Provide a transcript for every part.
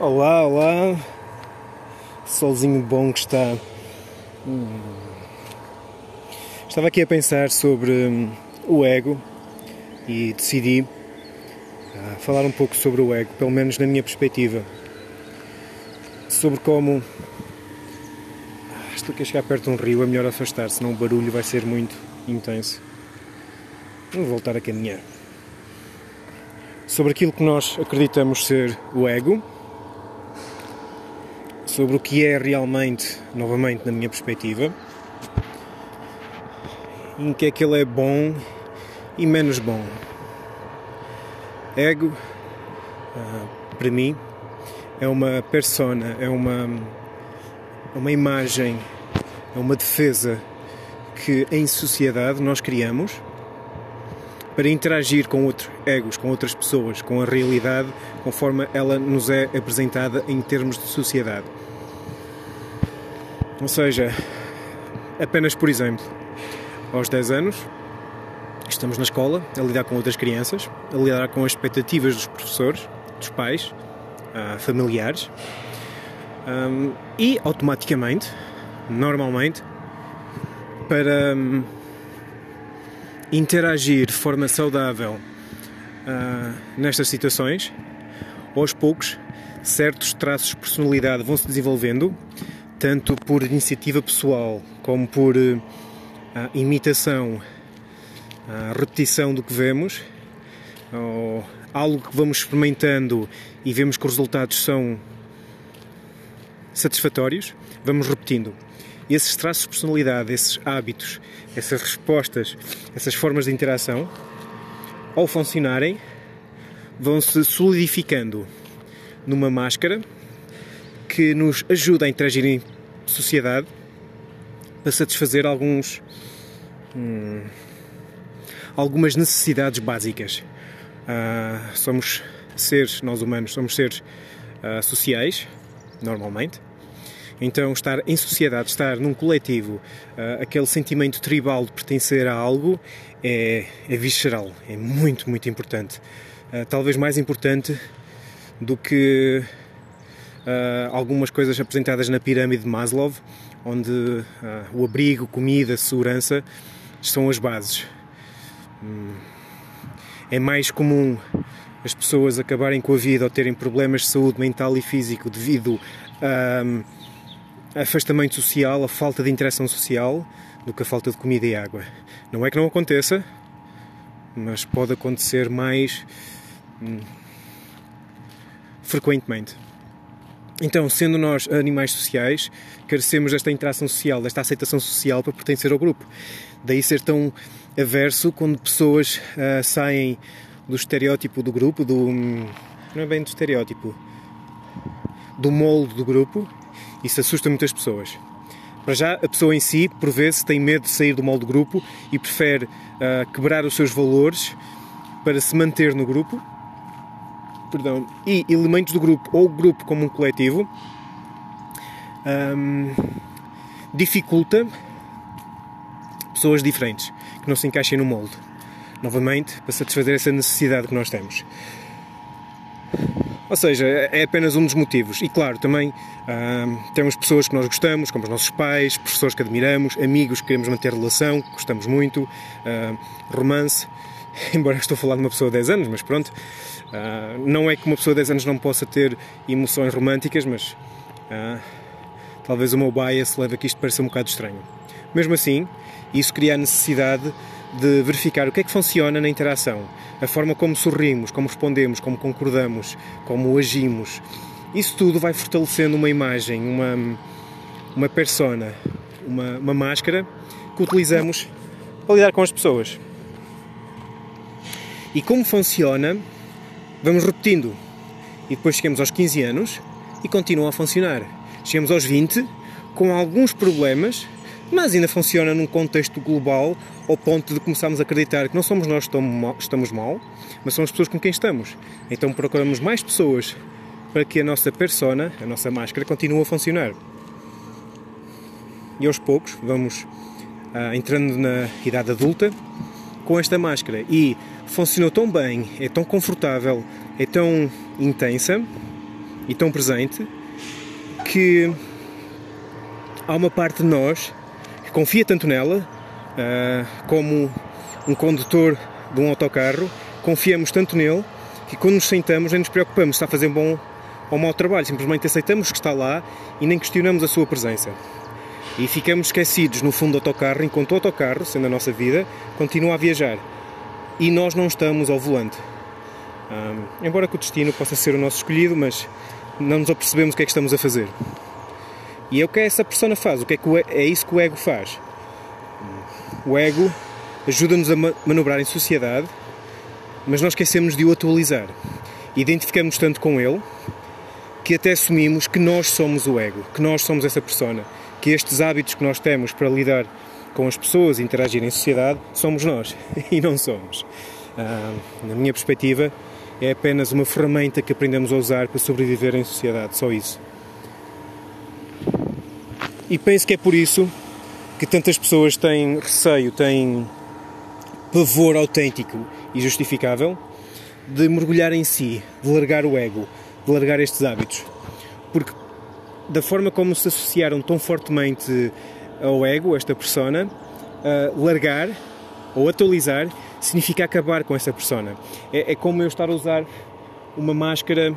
Olá, olá. Solzinho bom que está. Hum. Estava aqui a pensar sobre hum, o ego e decidi uh, falar um pouco sobre o ego, pelo menos na minha perspectiva. Sobre como. Ah, estou aqui a chegar perto de um rio, é melhor afastar, senão o barulho vai ser muito intenso. Vou voltar a caminhar. Sobre aquilo que nós acreditamos ser o ego sobre o que é realmente, novamente na minha perspectiva, em que é que ele é bom e menos bom. Ego, ah, para mim, é uma persona, é uma, uma imagem, é uma defesa que em sociedade nós criamos para interagir com outros egos, com outras pessoas, com a realidade conforme ela nos é apresentada em termos de sociedade. Ou seja, apenas por exemplo, aos 10 anos, estamos na escola a lidar com outras crianças, a lidar com as expectativas dos professores, dos pais, uh, familiares, e automaticamente, normalmente, para um, interagir de forma saudável uh, nestas situações, aos poucos, certos traços de personalidade vão se desenvolvendo tanto por iniciativa pessoal como por uh, imitação, uh, repetição do que vemos, ou algo que vamos experimentando e vemos que os resultados são satisfatórios, vamos repetindo. E esses traços de personalidade, esses hábitos, essas respostas, essas formas de interação, ao funcionarem, vão se solidificando numa máscara que nos ajuda a interagir em sociedade para satisfazer alguns hum, algumas necessidades básicas. Uh, somos seres, nós humanos, somos seres uh, sociais, normalmente. Então, estar em sociedade, estar num coletivo, uh, aquele sentimento tribal de pertencer a algo é, é visceral, é muito, muito importante. talvez mais importante do que algumas coisas apresentadas na pirâmide de Maslow, onde uh, o abrigo, comida, segurança são as bases. Hum, é mais comum as pessoas acabarem com a vida ou terem problemas de saúde mental e físico devido a, um, afastamento social, a falta de interação social, do que a falta de comida e água. Não é que não aconteça, mas pode acontecer mais hum, frequentemente. Então, sendo nós animais sociais, carecemos desta interação social, desta aceitação social para pertencer ao grupo. Daí ser tão averso quando pessoas uh, saem do estereótipo do grupo, do. não é bem do estereótipo, do molde do grupo, isso assusta muitas pessoas. Para já, a pessoa em si, por vezes, tem medo de sair do molde do grupo e prefere uh, quebrar os seus valores para se manter no grupo perdão, e elementos do grupo ou grupo como um coletivo um, dificulta pessoas diferentes que não se encaixem no molde. Novamente, para satisfazer essa necessidade que nós temos. Ou seja, é apenas um dos motivos. E claro, também temos pessoas que nós gostamos, como os nossos pais, professores que admiramos, amigos que queremos manter relação, que gostamos muito, romance. embora estou a falar de uma pessoa de 10 anos, mas pronto, uh, não é que uma pessoa de 10 anos não possa ter emoções românticas, mas uh, talvez o meu bias leve a que isto pareça um bocado estranho. Mesmo assim, isso cria a necessidade de verificar o que é que funciona na interação, a forma como sorrimos, como respondemos, como concordamos, como agimos. Isso tudo vai fortalecendo uma imagem, uma, uma persona, uma, uma máscara que utilizamos para lidar com as pessoas. E como funciona, vamos repetindo. E depois chegamos aos 15 anos e continua a funcionar. Chegamos aos 20 com alguns problemas, mas ainda funciona num contexto global ao ponto de começarmos a acreditar que não somos nós que estamos mal, mas são as pessoas com quem estamos. Então procuramos mais pessoas para que a nossa persona, a nossa máscara, continue a funcionar. E aos poucos vamos ah, entrando na idade adulta com esta máscara e funcionou tão bem, é tão confortável, é tão intensa e tão presente que há uma parte de nós que confia tanto nela uh, como um condutor de um autocarro, confiamos tanto nele que quando nos sentamos nem nos preocupamos se está a fazer bom ou mau trabalho, simplesmente aceitamos que está lá e nem questionamos a sua presença. E ficamos esquecidos no fundo do autocarro, enquanto o autocarro, sendo a nossa vida, continua a viajar. E nós não estamos ao volante. Um, embora que o destino possa ser o nosso escolhido, mas não nos apercebemos o que é que estamos a fazer. E é o que essa persona faz, o que é, que o, é isso que o ego faz. O ego ajuda-nos a manobrar em sociedade, mas nós esquecemos de o atualizar. Identificamos tanto com ele que até assumimos que nós somos o ego, que nós somos essa persona, que estes hábitos que nós temos para lidar com as pessoas e interagir em sociedade somos nós e não somos. Ah, na minha perspectiva, é apenas uma ferramenta que aprendemos a usar para sobreviver em sociedade, só isso. E penso que é por isso que tantas pessoas têm receio, têm pavor autêntico e justificável de mergulhar em si, de largar o ego, de largar estes hábitos. Porque da forma como se associaram tão fortemente ao ego, esta persona, uh, largar ou atualizar significa acabar com essa persona. É, é, como eu estar a usar uma máscara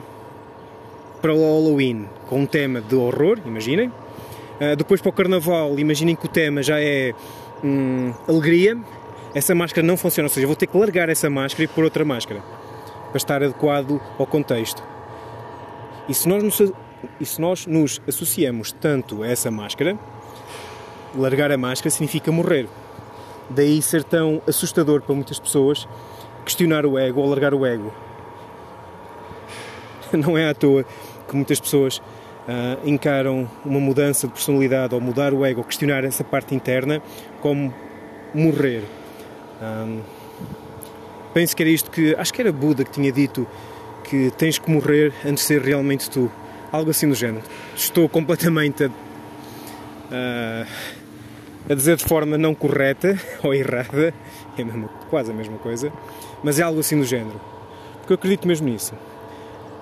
para o Halloween com um tema de horror, imaginem. Uh, depois para o Carnaval, imaginem que o tema já é hum, alegria. Essa máscara não funciona, ou seja, vou ter que largar essa máscara e pôr outra máscara para estar adequado ao contexto. E se nós nos, e se nós nos associamos tanto a essa máscara, largar a máscara significa morrer. Daí ser tão assustador para muitas pessoas questionar o ego ou largar o ego. Não é à toa que muitas pessoas uh, encaram uma mudança de personalidade ou mudar o ego ou questionar essa parte interna como morrer. Um, penso que era isto que. Acho que era Buda que tinha dito que tens que morrer antes de ser realmente tu. Algo assim do género. Estou completamente a, a, a dizer de forma não correta ou errada, é mesmo, quase a mesma coisa, mas é algo assim do género. Porque eu acredito mesmo nisso.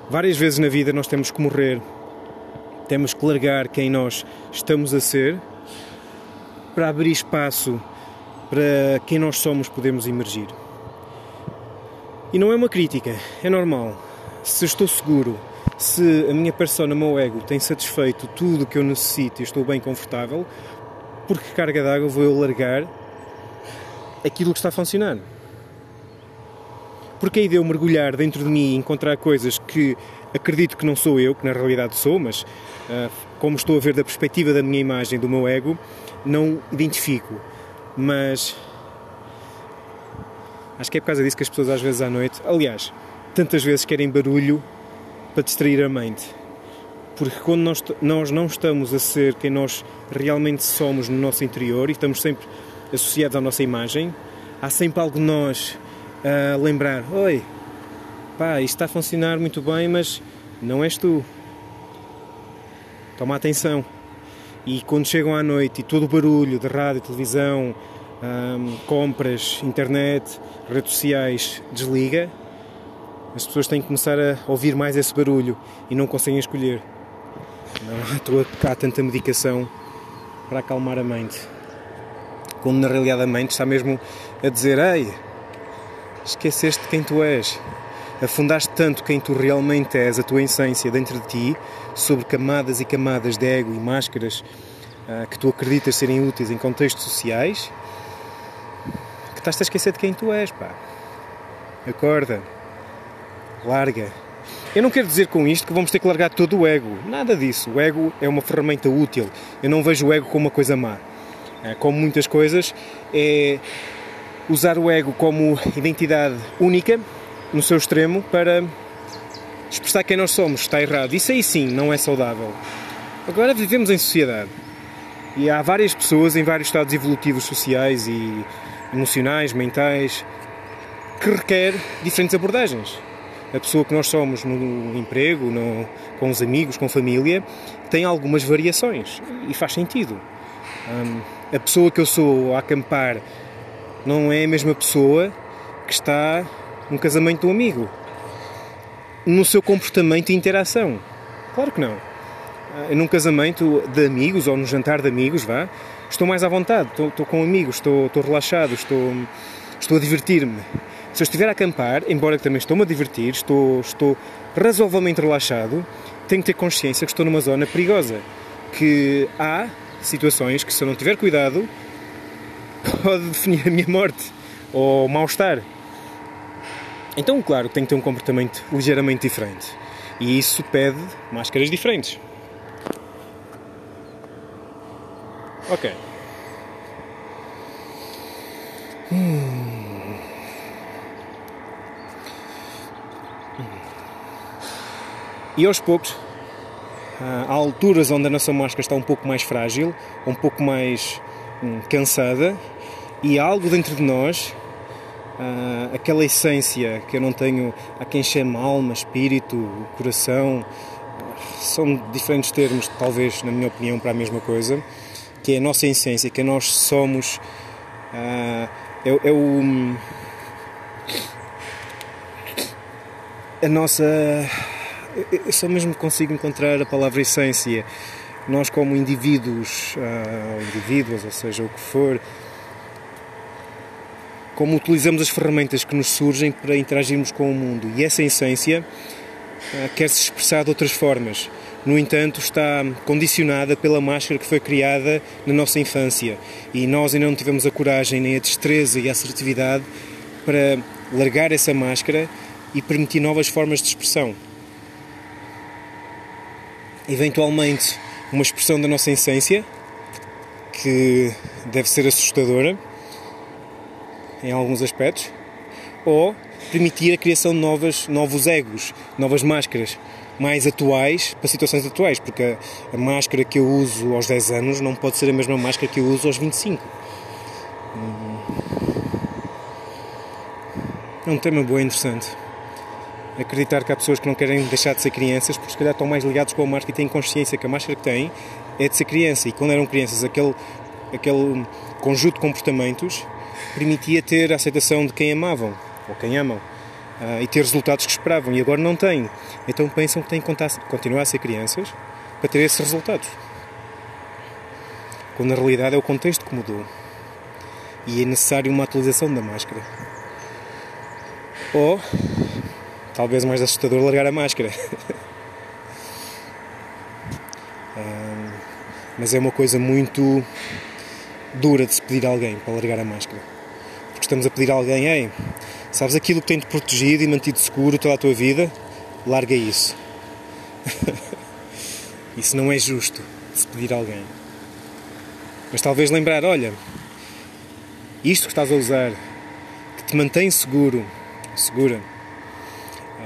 Várias vezes na vida nós temos que morrer, temos que largar quem nós estamos a ser para abrir espaço para quem nós somos podemos emergir. E não é uma crítica, é normal se estou seguro, se a minha persona, o meu ego, tem satisfeito tudo o que eu necessito e estou bem confortável, por que carga d'água vou eu largar aquilo que está a funcionar? Porque a ideia de eu mergulhar dentro de mim e encontrar coisas que acredito que não sou eu, que na realidade sou, mas uh, como estou a ver da perspectiva da minha imagem, do meu ego, não identifico. Mas acho que é por causa disso que as pessoas às vezes à noite, aliás, tantas vezes querem barulho para distrair a mente. Porque quando nós, nós não estamos a ser quem nós realmente somos no nosso interior e estamos sempre associados à nossa imagem, há sempre algo de nós a lembrar: Oi, pá, isto está a funcionar muito bem, mas não és tu. Toma atenção. E quando chegam à noite e todo o barulho de rádio, televisão, hum, compras, internet, redes sociais desliga, as pessoas têm que começar a ouvir mais esse barulho e não conseguem escolher. Não há toa há tanta medicação para acalmar a mente. Quando na realidade a mente está mesmo a dizer: Ei, esqueceste quem tu és. Afundaste tanto quem tu realmente és, a tua essência dentro de ti, sobre camadas e camadas de ego e máscaras uh, que tu acreditas serem úteis em contextos sociais, que estás a esquecer de quem tu és, pá. Acorda larga. Eu não quero dizer com isto que vamos ter que largar todo o ego. Nada disso. O ego é uma ferramenta útil. Eu não vejo o ego como uma coisa má. É, como muitas coisas, é usar o ego como identidade única, no seu extremo, para expressar quem nós somos. Está errado. Isso aí sim não é saudável. Agora vivemos em sociedade. E há várias pessoas em vários estados evolutivos sociais e emocionais, mentais, que requer diferentes abordagens a pessoa que nós somos no emprego, no, com os amigos, com família, tem algumas variações e faz sentido. Um, a pessoa que eu sou a acampar não é a mesma pessoa que está num casamento de um amigo. No seu comportamento e interação. Claro que não. Uh, num casamento de amigos ou num jantar de amigos, vá, estou mais à vontade, estou, estou com amigos, estou, estou relaxado, estou, estou a divertir-me. Se eu estiver a acampar, embora também estou-me a divertir, estou, estou razoavelmente relaxado, tenho que ter consciência que estou numa zona perigosa. Que há situações que, se eu não tiver cuidado, pode definir a minha morte ou mal-estar. Então, claro, tenho que ter um comportamento ligeiramente diferente. E isso pede máscaras diferentes. Ok. Hum. E aos poucos, há alturas onde a nossa máscara está um pouco mais frágil, um pouco mais hum, cansada, e algo dentro de nós, aquela essência que eu não tenho, a quem chama alma, espírito, coração, são diferentes termos, talvez, na minha opinião, para a mesma coisa, que é a nossa essência, que nós somos. é, é o. A nossa eu só mesmo consigo encontrar a palavra essência. Nós, como indivíduos, uh, indivíduos, ou seja, o que for, como utilizamos as ferramentas que nos surgem para interagirmos com o mundo. E essa essência uh, quer se expressar de outras formas. No entanto, está condicionada pela máscara que foi criada na nossa infância. E nós ainda não tivemos a coragem, nem a destreza e a assertividade para largar essa máscara e permitir novas formas de expressão eventualmente uma expressão da nossa essência que deve ser assustadora em alguns aspectos, ou permitir a criação de novas, novos egos, novas máscaras mais atuais para situações atuais, porque a, a, máscara que eu uso aos 10 anos não pode ser a mesma máscara que eu uso aos 25. Hum. É um tema bom e interessante acreditar que há pessoas que não querem deixar de ser crianças porque se calhar estão mais ligados com a máscara e têm consciência que a máscara que têm é de ser criança. E quando eram crianças aquele, aquele conjunto de comportamentos permitia ter a aceitação de quem amavam ou quem amam uh, e ter resultados que esperavam e agora não têm. Então pensam que têm que continuar a ser crianças para ter esses resultados. Quando na realidade é o contexto que mudou. E é necessário uma atualização da máscara. Ou talvez mais assustador largar a máscara. mas é uma coisa muito dura de se pedir a alguém para largar a máscara. Porque estamos a pedir a alguém, ei, sabes aquilo que tem-te protegido e mantido seguro toda a tua vida? Larga isso. isso não é justo de se pedir a alguém. Mas talvez lembrar, olha, isto que estás a usar, que te mantém seguro, segura,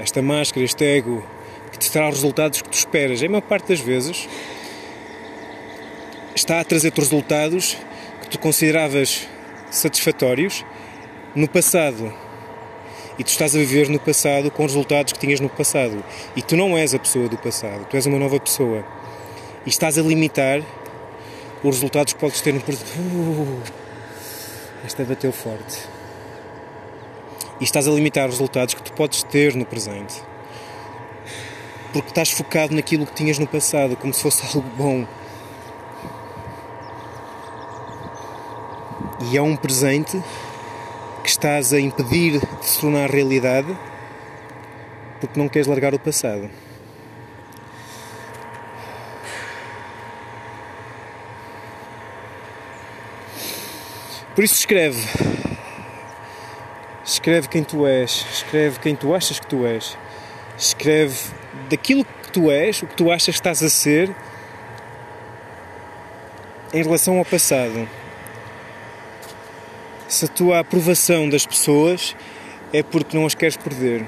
esta máscara, este ego, que te trará os resultados que tu esperas. A maior parte das vezes está a trazer-te resultados que tu consideravas satisfatórios no passado. E tu estás a viver no passado com os resultados que tinhas no passado. E tu não és a pessoa do passado, tu és uma nova pessoa. E estás a limitar os resultados que podes ter no presente. Uh, esta bateu forte e estás a limitar os resultados que tu podes ter no presente. Porque estás focado naquilo que tinhas no passado, como se fosse algo bom. E é um presente que estás a impedir de se tornar realidade porque não queres largar o passado. Por isso escreve Escreve quem tu és, escreve quem tu achas que tu és, escreve daquilo que tu és, o que tu achas que estás a ser em relação ao passado. Se a tua aprovação das pessoas é porque não as queres perder.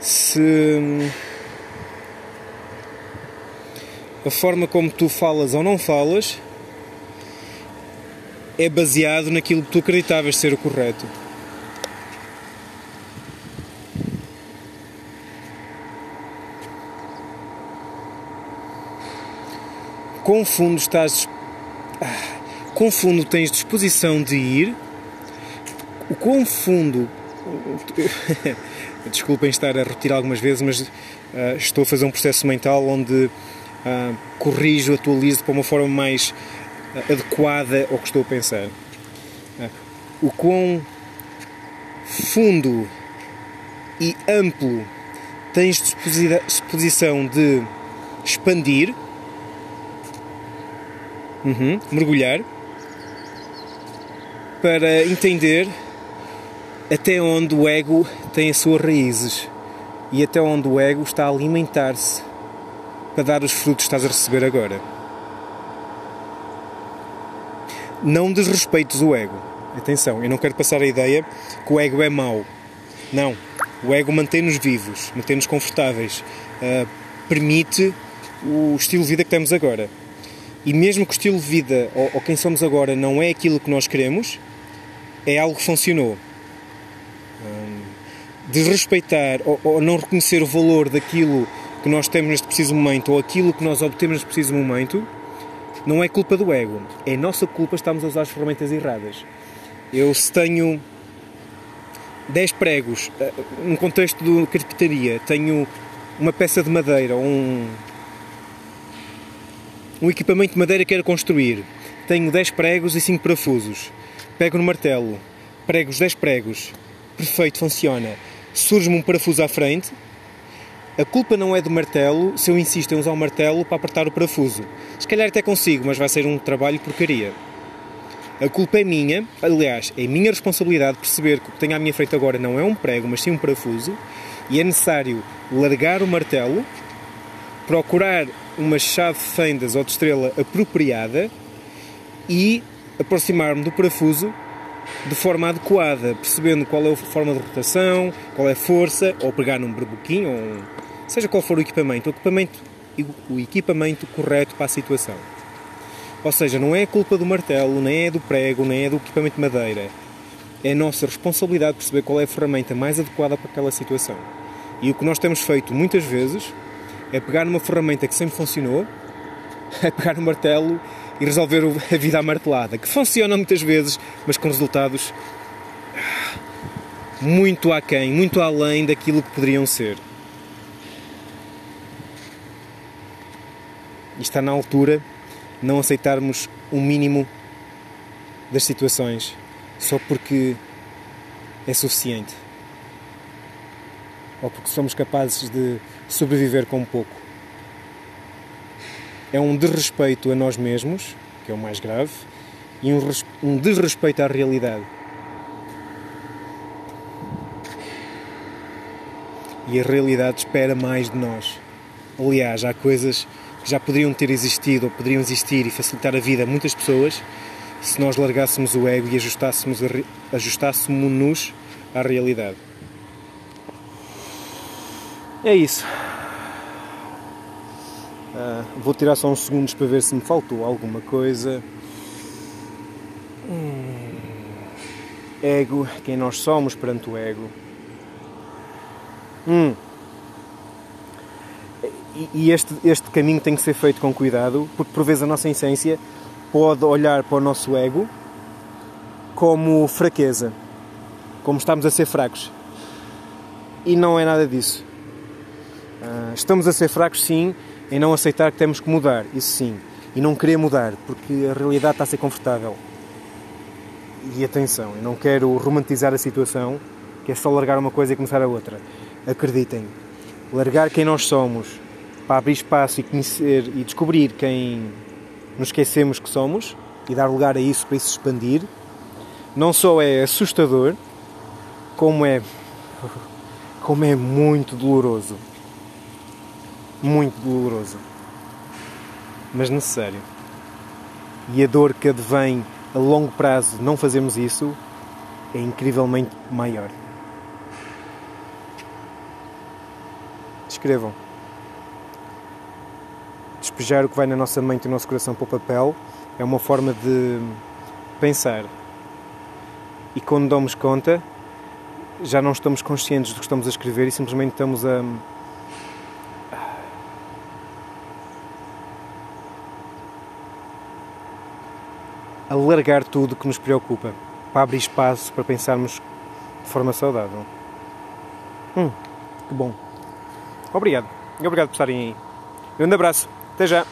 Se a forma como tu falas ou não falas é baseado naquilo que tu acreditavas ser o correto. Com fundo estás. Fundo tens disposição de ir, o quão fundo Desculpem estar a repetir algumas vezes, mas uh, estou a fazer um processo mental onde uh, corrijo, atualizo para uma forma mais uh, adequada ao que estou a pensar. o quão fundo e amplo tens disposição de expandir, uhum, mergulhar, para entender até onde o ego tem as suas raízes e até onde o ego está a alimentar-se para dar os frutos que estás a receber agora. Não desrespeites o ego. Atenção, eu não quero passar a ideia que o ego é mau. Não. O ego mantém-nos vivos, mantém-nos confortáveis, uh, permite o estilo de vida que temos agora. E mesmo que o estilo de vida ou, ou quem somos agora não é aquilo que nós queremos, é algo que funcionou. desrespeitar ou, ou, não reconhecer o valor daquilo que nós temos neste preciso momento ou aquilo que nós obtemos neste preciso momento não é culpa do ego. É nossa culpa estarmos a usar as ferramentas erradas. Eu se tenho 10 pregos, eh, num contexto de carpintaria, tenho uma peça de madeira, um, um equipamento de madeira que quero construir, tenho 10 pregos e 5 parafusos pego no martelo, prego os 10 pregos, perfeito, funciona. Surge-me um parafuso à frente, a culpa não é do martelo se eu insisto em usar o martelo para apertar o parafuso. Se calhar até consigo, mas vai ser um trabalho porcaria. A culpa é minha, aliás, é minha responsabilidade perceber que o que tenho à minha frente agora não é um prego, mas sim um parafuso, e é necessário largar o martelo, procurar uma chave fendas ou de estrela apropriada e aproximar-me do parafuso de forma adequada, percebendo qual é a forma de rotação, qual é a força, ou pegar num berbuquinho, ou um, seja qual for o equipamento, o equipamento, o equipamento correto para a situação. Ou seja, não é culpa do martelo, nem é do prego, nem é do equipamento de madeira. É nossa responsabilidade perceber qual é a ferramenta mais adequada para aquela situação. E o que nós temos feito muitas vezes é pegar numa ferramenta que sempre funcionou, é pegar no martelo e resolver a vida à martelada, que funciona muitas vezes, mas com resultados muito aquém, muito além daquilo que poderiam ser. E está na altura não aceitarmos o mínimo das situações só porque é suficiente ou porque somos capazes de sobreviver com pouco é um desrespeito a nós mesmos, que é o mais grave, e um, um desrespeito à realidade. E a realidade espera mais de nós. Aliás, há coisas que já poderiam ter existido ou poderiam existir e facilitar a vida a muitas pessoas se nós largássemos o ego e ajustássemos, ajustássemos-nos à realidade. É isso. Uh, vou tirar só uns segundos para ver se me faltou alguma coisa. Hum. Ego, quem nós somos perante o ego. Hum. E, e este, este caminho tem que ser feito com cuidado, porque por vezes a nossa essência pode olhar para o nosso ego como fraqueza, como estamos a ser fracos. E não é nada disso. Estamos a ser fracos, sim, em não aceitar que temos que mudar, isso sim, e não querer mudar, porque a realidade está a ser confortável. E atenção, eu não quero romantizar a situação, que é só largar uma coisa e começar a outra. Acreditem, largar quem nós somos para abrir espaço e conhecer e descobrir quem nos esquecemos que somos e dar lugar a isso para isso expandir, não só é assustador, como é como é muito doloroso muito doloroso, mas necessário. E a dor que advém a longo prazo não fazermos isso é incrivelmente maior. Escrevam. Despejar o que vai na nossa mente e no nosso coração para o papel é uma forma de pensar. E quando damos conta, já não estamos conscientes do que estamos a escrever e simplesmente estamos a a largar tudo que nos preocupa, para abrir espaço para pensarmos de forma saudável. Hum, que bom. Obrigado. Obrigado por estarem aí. Um grande abraço. Até já.